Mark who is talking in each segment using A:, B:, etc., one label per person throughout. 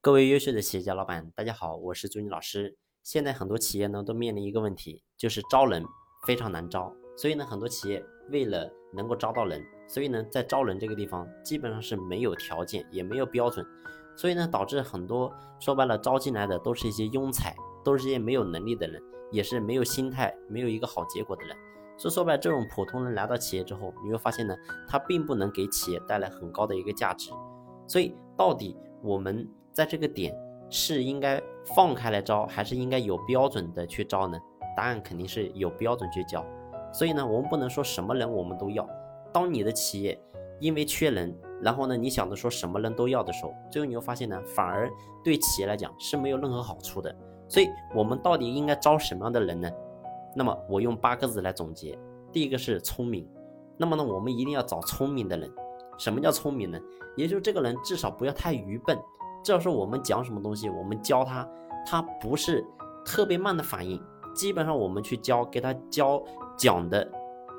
A: 各位优秀的企业家老板，大家好，我是朱妮老师。现在很多企业呢都面临一个问题，就是招人非常难招。所以呢，很多企业为了能够招到人，所以呢，在招人这个地方基本上是没有条件，也没有标准。所以呢，导致很多说白了招进来的都是一些庸才，都是一些没有能力的人，也是没有心态、没有一个好结果的人。所以说白了，这种普通人来到企业之后，你会发现呢，他并不能给企业带来很高的一个价值。所以到底我们。在这个点是应该放开来招，还是应该有标准的去招呢？答案肯定是有标准去招。所以呢，我们不能说什么人我们都要。当你的企业因为缺人，然后呢，你想着说什么人都要的时候，最后你会发现呢，反而对企业来讲是没有任何好处的。所以，我们到底应该招什么样的人呢？那么，我用八个字来总结：第一个是聪明。那么呢，我们一定要找聪明的人。什么叫聪明呢？也就是这个人至少不要太愚笨。这要是我们讲什么东西，我们教他，他不是特别慢的反应。基本上我们去教，给他教讲的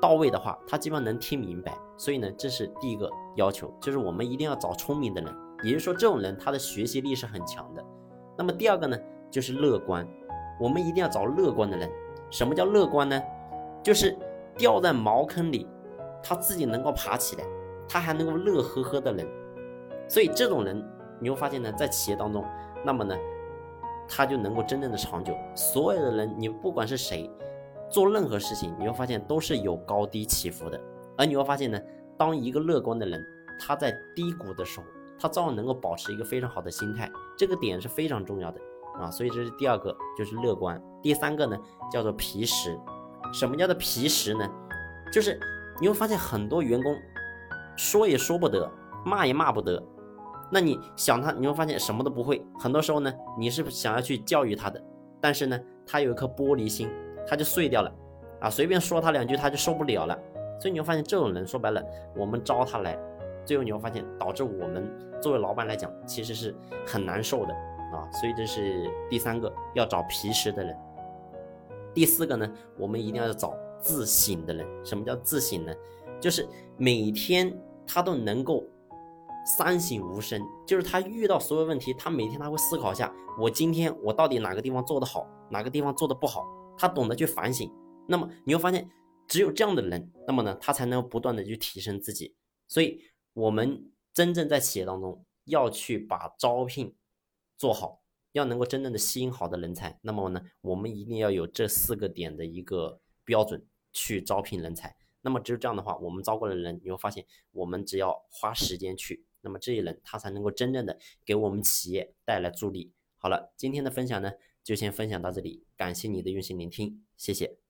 A: 到位的话，他基本上能听明白。所以呢，这是第一个要求，就是我们一定要找聪明的人，也就是说这种人他的学习力是很强的。那么第二个呢，就是乐观，我们一定要找乐观的人。什么叫乐观呢？就是掉在茅坑里，他自己能够爬起来，他还能够乐呵呵的人。所以这种人。你会发现呢，在企业当中，那么呢，他就能够真正的长久。所有的人，你不管是谁，做任何事情，你会发现都是有高低起伏的。而你会发现呢，当一个乐观的人，他在低谷的时候，他照样能够保持一个非常好的心态。这个点是非常重要的啊。所以这是第二个，就是乐观。第三个呢，叫做皮实。什么叫做皮实呢？就是你会发现很多员工说也说不得，骂也骂不得。那你想他，你会发现什么都不会。很多时候呢，你是想要去教育他的，但是呢，他有一颗玻璃心，他就碎掉了，啊，随便说他两句他就受不了了。所以你会发现这种人说白了，我们招他来，最后你会发现导致我们作为老板来讲，其实是很难受的啊。所以这是第三个要找皮实的人。第四个呢，我们一定要找自省的人。什么叫自省呢？就是每天他都能够。三省吾身，就是他遇到所有问题，他每天他会思考一下，我今天我到底哪个地方做得好，哪个地方做得不好，他懂得去反省。那么你会发现，只有这样的人，那么呢，他才能不断的去提升自己。所以，我们真正在企业当中要去把招聘做好，要能够真正的吸引好的人才，那么呢，我们一定要有这四个点的一个标准去招聘人才。那么只有这样的话，我们招过来的人，你会发现，我们只要花时间去。那么这一人他才能够真正的给我们企业带来助力。好了，今天的分享呢就先分享到这里，感谢你的用心聆听，谢谢。